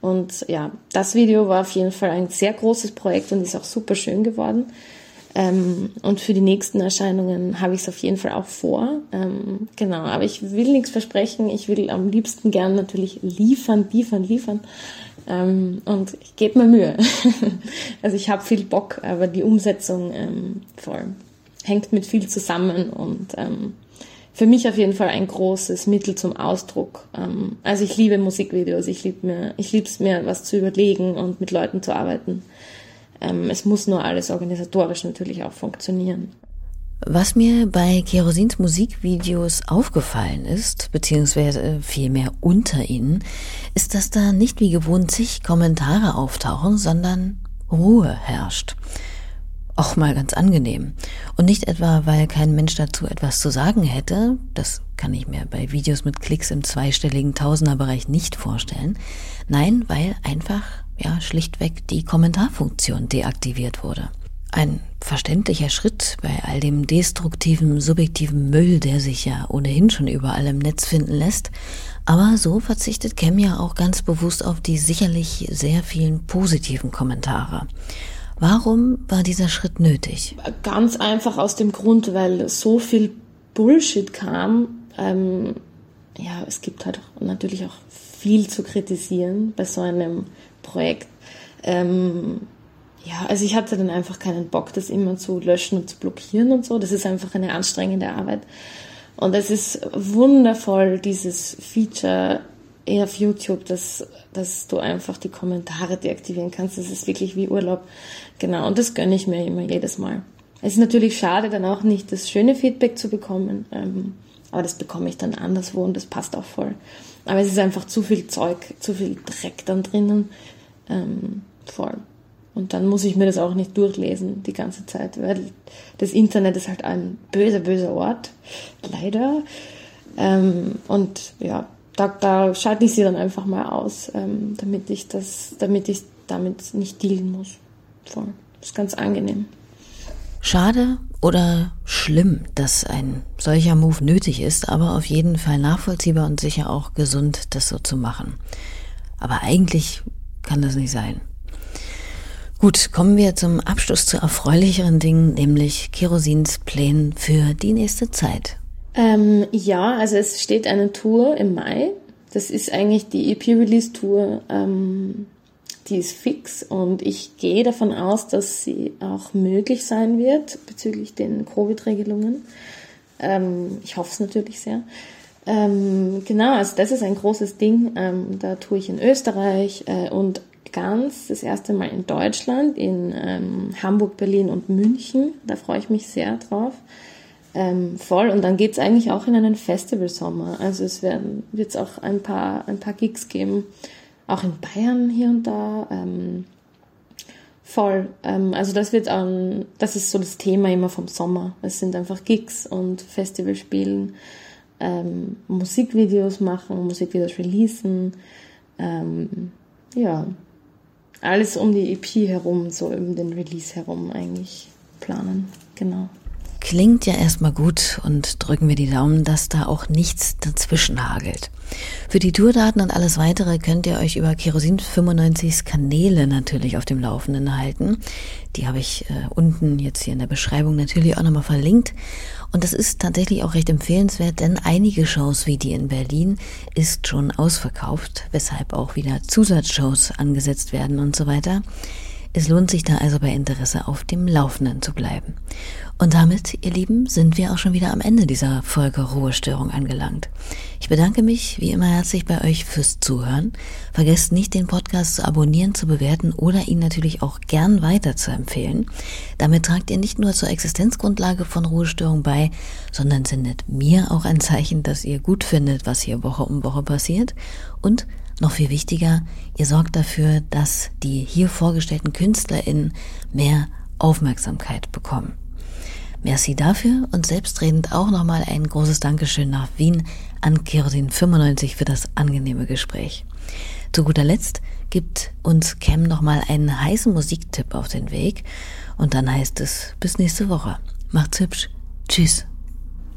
Und ja, das Video war auf jeden Fall ein sehr großes Projekt und ist auch super schön geworden. Ähm, und für die nächsten Erscheinungen habe ich es auf jeden Fall auch vor. Ähm, genau, aber ich will nichts versprechen. Ich will am liebsten gern natürlich liefern, liefern, liefern. Ähm, und ich gebe mir Mühe. also ich habe viel Bock, aber die Umsetzung ähm, voll hängt mit viel zusammen und ähm, für mich auf jeden Fall ein großes Mittel zum Ausdruck. Ähm, also ich liebe Musikvideos, ich liebe mir, ich liebe es mir, was zu überlegen und mit Leuten zu arbeiten. Ähm, es muss nur alles organisatorisch natürlich auch funktionieren. Was mir bei Kerosins Musikvideos aufgefallen ist, beziehungsweise vielmehr unter ihnen, ist, dass da nicht wie gewohnt zig Kommentare auftauchen, sondern Ruhe herrscht. Auch mal ganz angenehm. Und nicht etwa, weil kein Mensch dazu etwas zu sagen hätte, das kann ich mir bei Videos mit Klicks im zweistelligen Tausenderbereich nicht vorstellen. Nein, weil einfach ja schlichtweg die Kommentarfunktion deaktiviert wurde. Ein verständlicher Schritt bei all dem destruktiven, subjektiven Müll, der sich ja ohnehin schon überall im Netz finden lässt. Aber so verzichtet Cam ja auch ganz bewusst auf die sicherlich sehr vielen positiven Kommentare. Warum war dieser Schritt nötig? Ganz einfach aus dem Grund, weil so viel Bullshit kam. Ähm, ja, es gibt halt natürlich auch viel zu kritisieren bei so einem Projekt. Ähm, ja, also ich hatte dann einfach keinen Bock, das immer zu löschen und zu blockieren und so. Das ist einfach eine anstrengende Arbeit. Und es ist wundervoll, dieses Feature auf YouTube, dass, dass du einfach die Kommentare deaktivieren kannst. Das ist wirklich wie Urlaub. Genau, und das gönne ich mir immer jedes Mal. Es ist natürlich schade, dann auch nicht das schöne Feedback zu bekommen, ähm, aber das bekomme ich dann anderswo und das passt auch voll. Aber es ist einfach zu viel Zeug, zu viel Dreck dann drinnen, ähm, voll. Und dann muss ich mir das auch nicht durchlesen die ganze Zeit, weil das Internet ist halt ein böser, böser Ort, leider. Ähm, und ja, da, da schalte ich sie dann einfach mal aus, ähm, damit ich das, damit ich damit nicht dealen muss. Voll. Das ist ganz angenehm. Schade oder schlimm, dass ein solcher Move nötig ist, aber auf jeden Fall nachvollziehbar und sicher auch gesund, das so zu machen. Aber eigentlich kann das nicht sein. Gut, kommen wir zum Abschluss zu erfreulicheren Dingen, nämlich Kerosins Plänen für die nächste Zeit. Ähm, ja, also es steht eine Tour im Mai. Das ist eigentlich die EP-Release-Tour. Ähm, die ist fix und ich gehe davon aus, dass sie auch möglich sein wird bezüglich den Covid-Regelungen. Ähm, ich hoffe es natürlich sehr. Ähm, genau, also das ist ein großes Ding. Ähm, da tue ich in Österreich äh, und ganz das erste Mal in Deutschland, in ähm, Hamburg, Berlin und München. Da freue ich mich sehr drauf. Ähm, voll. Und dann geht's eigentlich auch in einen Festivalsommer. Also es werden wird's auch ein paar, ein paar Gigs geben. Auch in Bayern hier und da. Ähm, voll. Ähm, also das wird ähm, das ist so das Thema immer vom Sommer. Es sind einfach Gigs und Festivalspielen, ähm, Musikvideos machen, Musikvideos releasen. Ähm, ja, alles um die EP herum, so um den Release herum eigentlich planen. Genau. Klingt ja erstmal gut und drücken wir die Daumen, dass da auch nichts dazwischen hagelt. Für die Tourdaten und alles weitere könnt ihr euch über Kerosin 95s Kanäle natürlich auf dem Laufenden halten. Die habe ich äh, unten jetzt hier in der Beschreibung natürlich auch nochmal verlinkt. Und das ist tatsächlich auch recht empfehlenswert, denn einige Shows wie die in Berlin ist schon ausverkauft, weshalb auch wieder Zusatzshows angesetzt werden und so weiter. Es lohnt sich da also bei Interesse auf dem Laufenden zu bleiben. Und damit, ihr Lieben, sind wir auch schon wieder am Ende dieser Folge Ruhestörung angelangt. Ich bedanke mich wie immer herzlich bei euch fürs Zuhören. Vergesst nicht, den Podcast zu abonnieren, zu bewerten oder ihn natürlich auch gern weiter zu empfehlen. Damit tragt ihr nicht nur zur Existenzgrundlage von Ruhestörung bei, sondern sendet mir auch ein Zeichen, dass ihr gut findet, was hier Woche um Woche passiert und noch viel wichtiger, ihr sorgt dafür, dass die hier vorgestellten KünstlerInnen mehr Aufmerksamkeit bekommen. Merci dafür und selbstredend auch nochmal ein großes Dankeschön nach Wien an Kerosin95 für das angenehme Gespräch. Zu guter Letzt gibt uns Cam nochmal einen heißen Musiktipp auf den Weg und dann heißt es bis nächste Woche. Macht's hübsch. Tschüss.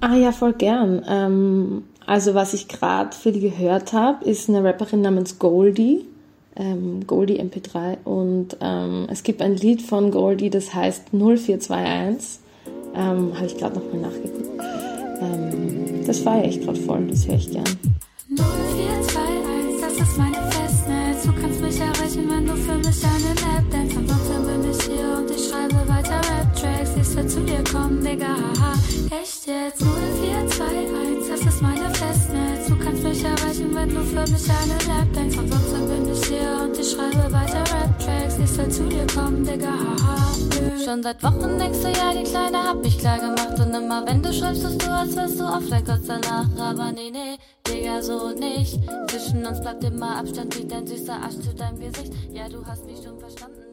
Ah ja, voll gern. Ähm, also was ich gerade viel gehört habe, ist eine Rapperin namens Goldie, ähm, Goldie MP3 und ähm, es gibt ein Lied von Goldie, das heißt 0421. Ähm, habe ich gerade nochmal nachgeguckt. Ähm, das feiere ich gerade voll, das höre ich gern. 0421, das ist meine Festnetz. Du kannst mich erreichen, wenn du für mich eine App denkst. Ansonsten bin ich hier und ich schreibe weiter Rap-Tracks. Ich will zu dir kommen, Digga. Echt jetzt? 0421, das ist meine Festnetz. Mich erreichen, wenn du für mich eine Lab denkst. Ansonsten bin ich hier und ich schreibe weiter Rap-Tracks. Ich will zu dir kommen, Digga, haha. Schon seit Wochen denkst du, ja, die Kleine hab mich klar gemacht. Und immer wenn du schreibst, tust du, als wärst du offline kurz danach. Aber nee, nee, Digga, so nicht. Zwischen uns bleibt immer Abstand, wie dein süßer Arsch zu deinem Gesicht. Ja, du hast mich schon verstanden.